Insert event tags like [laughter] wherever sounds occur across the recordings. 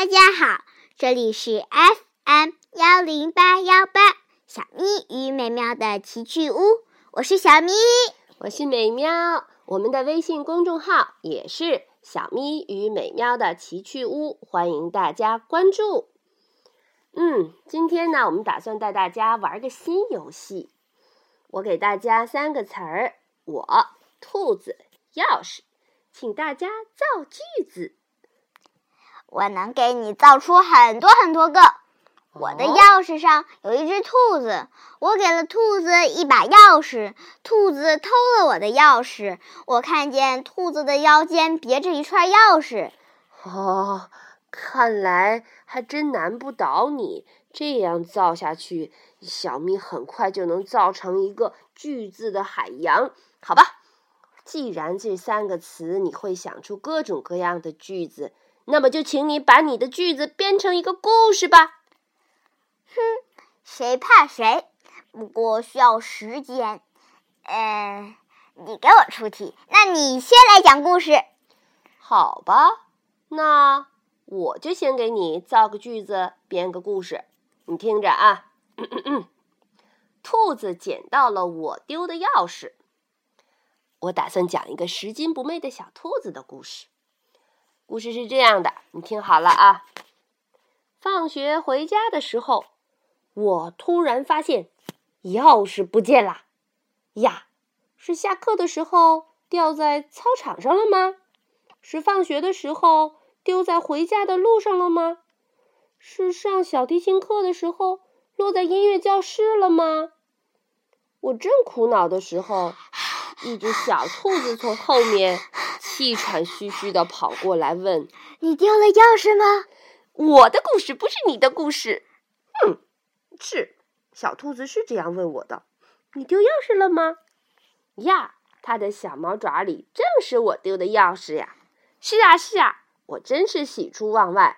大家好，这里是 FM 幺零八幺八小咪与美妙的奇趣屋，我是小咪，我是美妙。我们的微信公众号也是小咪与美妙的奇趣屋，欢迎大家关注。嗯，今天呢，我们打算带大家玩个新游戏。我给大家三个词儿：我、兔子、钥匙，请大家造句子。我能给你造出很多很多个。我的钥匙上有一只兔子，我给了兔子一把钥匙，兔子偷了我的钥匙。我看见兔子的腰间别着一串钥匙。哦，看来还真难不倒你。这样造下去，小咪很快就能造成一个句子的海洋。好吧，既然这三个词你会想出各种各样的句子，那么就请你把你的句子编成一个故事吧。哼，谁怕谁？不过需要时间。嗯，你给我出题，那你先来讲故事。好吧，那我就先给你造个句子，编个故事。你听着啊，[clears throat] 兔子捡到了我丢的钥匙。我打算讲一个拾金不昧的小兔子的故事。故事是这样的，你听好了啊。放学回家的时候，我突然发现钥匙不见了。呀，是下课的时候掉在操场上了吗？是放学的时候丢在回家的路上了吗？是上小提琴课的时候落在音乐教室了吗？我正苦恼的时候，一只小兔子从后面气喘吁吁的跑过来问：“你丢了钥匙吗？”我的故事不是你的故事。嗯，是小兔子是这样问我的：“你丢钥匙了吗？”呀，它的小毛爪里正是我丢的钥匙呀！是啊，是啊，我真是喜出望外。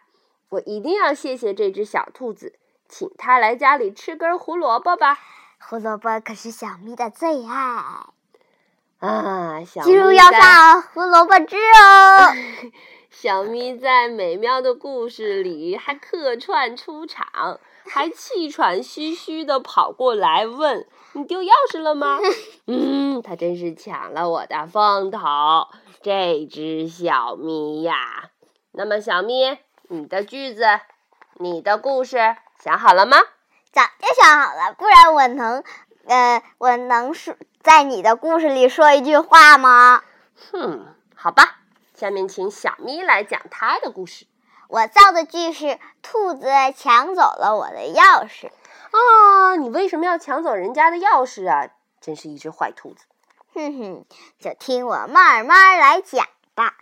我一定要谢谢这只小兔子，请它来家里吃根胡萝卜吧。胡萝卜可是小咪的最爱啊！小记住要放胡萝卜汁哦。[laughs] 小咪在美妙的故事里还客串出场，还气喘吁吁的跑过来问：“你丢钥匙了吗？” [laughs] 嗯，他真是抢了我的风头，这只小咪呀。那么，小咪。你的句子，你的故事想好了吗？早就想好了，不然我能，呃，我能说在你的故事里说一句话吗？哼，好吧，下面请小咪来讲她的故事。我造的句是：兔子抢走了我的钥匙。啊，你为什么要抢走人家的钥匙啊？真是一只坏兔子。哼哼，就听我慢慢来讲吧。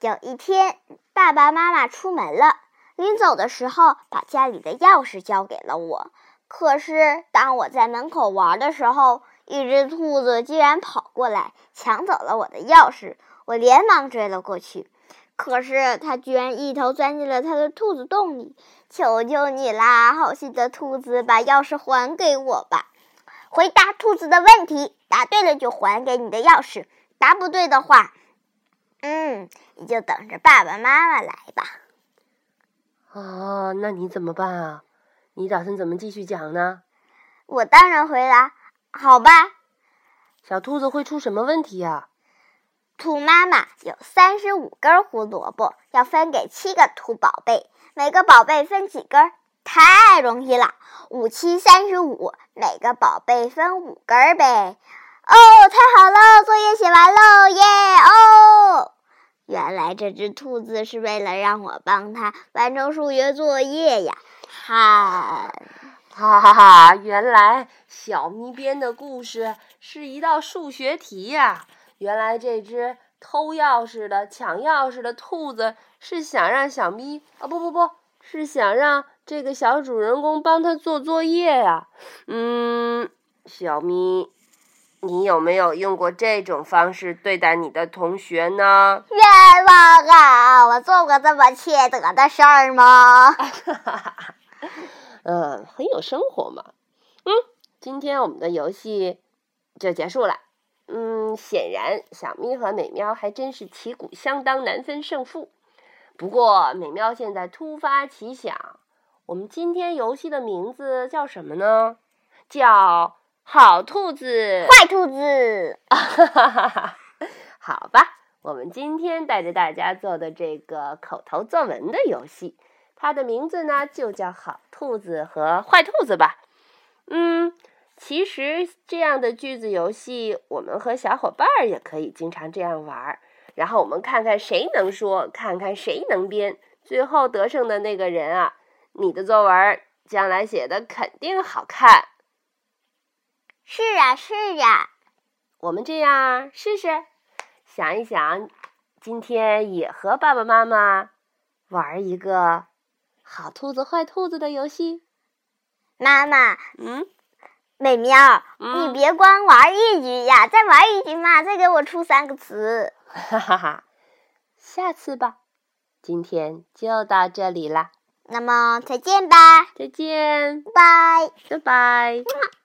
有一天，爸爸妈妈出门了，临走的时候，把家里的钥匙交给了我。可是，当我在门口玩的时候，一只兔子竟然跑过来抢走了我的钥匙。我连忙追了过去，可是它居然一头钻进了它的兔子洞里。求求你啦，好心的兔子，把钥匙还给我吧！回答兔子的问题，答对了就还给你的钥匙，答不对的话。嗯，你就等着爸爸妈妈来吧。啊，那你怎么办啊？你打算怎么继续讲呢？我当然回答，好吧。小兔子会出什么问题呀？兔妈妈有三十五根胡萝卜，要分给七个兔宝贝，每个宝贝分几根？太容易了，五七三十五，每个宝贝分五根呗。哦，太好了，作业写完喽，耶！哦，原来这只兔子是为了让我帮它完成数学作业呀！哈，哈哈哈！原来小咪编的故事是一道数学题呀！原来这只偷钥匙的、抢钥匙的兔子是想让小咪啊，不不不是想让这个小主人公帮他做作业呀！嗯，小咪。你有没有用过这种方式对待你的同学呢？冤枉啊！我做过这么缺德的事儿吗？[laughs] [laughs] 嗯，很有生活嘛。嗯，今天我们的游戏就结束了。嗯，显然小咪和美喵还真是旗鼓相当，难分胜负。不过美喵现在突发奇想，我们今天游戏的名字叫什么呢？叫好兔子，坏兔子。[laughs] 好吧，我们今天带着大家做的这个口头作文的游戏，它的名字呢就叫好兔子和坏兔子吧。嗯，其实这样的句子游戏，我们和小伙伴儿也可以经常这样玩儿。然后我们看看谁能说，看看谁能编，最后得胜的那个人啊，你的作文将来写的肯定好看。是啊，是啊，我们这样试试，想一想，今天也和爸爸妈妈玩一个好兔子坏兔子的游戏。妈妈，嗯，美妙，嗯你别光玩一局呀，再玩一局嘛，再给我出三个词。哈哈哈，下次吧。今天就到这里啦，那么再见吧，再见，拜。拜拜。嗯